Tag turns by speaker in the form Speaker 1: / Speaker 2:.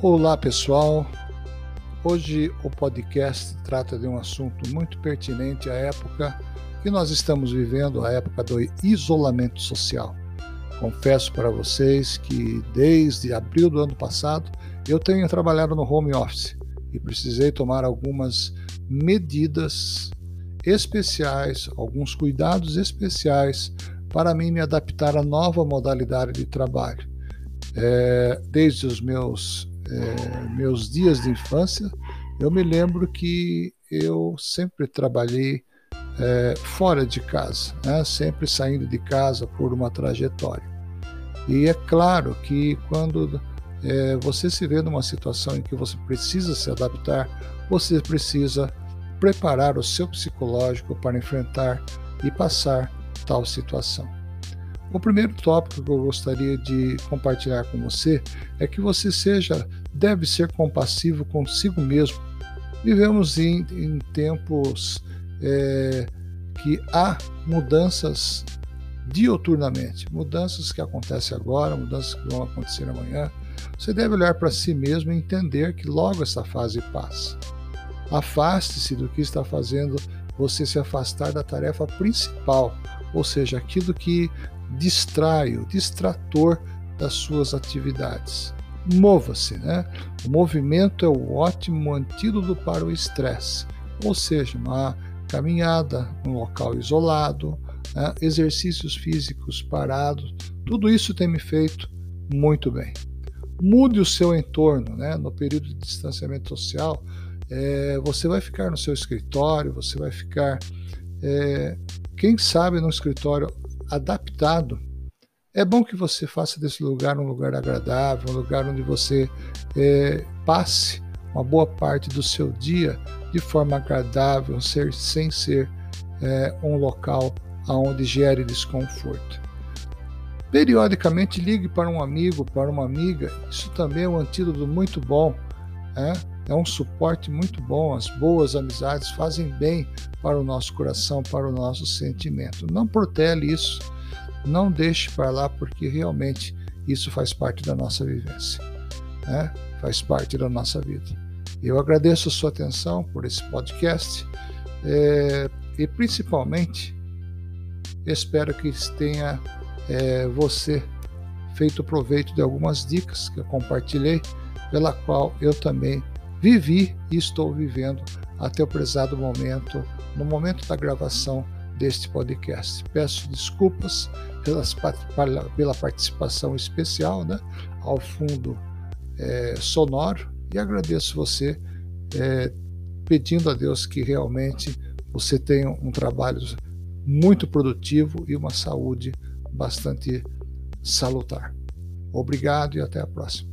Speaker 1: Olá pessoal, hoje o podcast trata de um assunto muito pertinente à época que nós estamos vivendo, a época do isolamento social. Confesso para vocês que desde abril do ano passado eu tenho trabalhado no home office e precisei tomar algumas medidas especiais, alguns cuidados especiais para mim me adaptar à nova modalidade de trabalho. É, desde os meus é, meus dias de infância, eu me lembro que eu sempre trabalhei é, fora de casa, né? sempre saindo de casa por uma trajetória. E é claro que quando é, você se vê numa situação em que você precisa se adaptar, você precisa preparar o seu psicológico para enfrentar e passar tal situação. O primeiro tópico que eu gostaria de compartilhar com você é que você seja, deve ser compassivo consigo mesmo. Vivemos em, em tempos é, que há mudanças dioturnamente, mudanças que acontecem agora, mudanças que vão acontecer amanhã. Você deve olhar para si mesmo e entender que logo essa fase passa. Afaste-se do que está fazendo você se afastar da tarefa principal, ou seja, aquilo que distrai, o distrator das suas atividades. Mova-se, né? O movimento é o ótimo antídoto para o estresse, ou seja, uma caminhada, um local isolado, né? exercícios físicos parados, tudo isso tem me feito muito bem. Mude o seu entorno, né? No período de distanciamento social, é, você vai ficar no seu escritório, você vai ficar, é, quem sabe, no escritório adaptado. É bom que você faça desse lugar um lugar agradável, um lugar onde você é, passe uma boa parte do seu dia de forma agradável, ser, sem ser é, um local onde gere desconforto. Periodicamente ligue para um amigo, para uma amiga, isso também é um antídoto muito bom. É, é um suporte muito bom. As boas amizades fazem bem para o nosso coração, para o nosso sentimento. Não protele isso, não deixe para lá, porque realmente isso faz parte da nossa vivência, né? faz parte da nossa vida. Eu agradeço a sua atenção por esse podcast é, e principalmente espero que tenha é, você feito proveito de algumas dicas que eu compartilhei, pela qual eu também vivi e estou vivendo até o prezado momento, no momento da gravação deste podcast. Peço desculpas pelas, pela participação especial né, ao fundo é, sonoro e agradeço você é, pedindo a Deus que realmente você tenha um trabalho muito produtivo e uma saúde bastante salutar. Obrigado e até a próxima.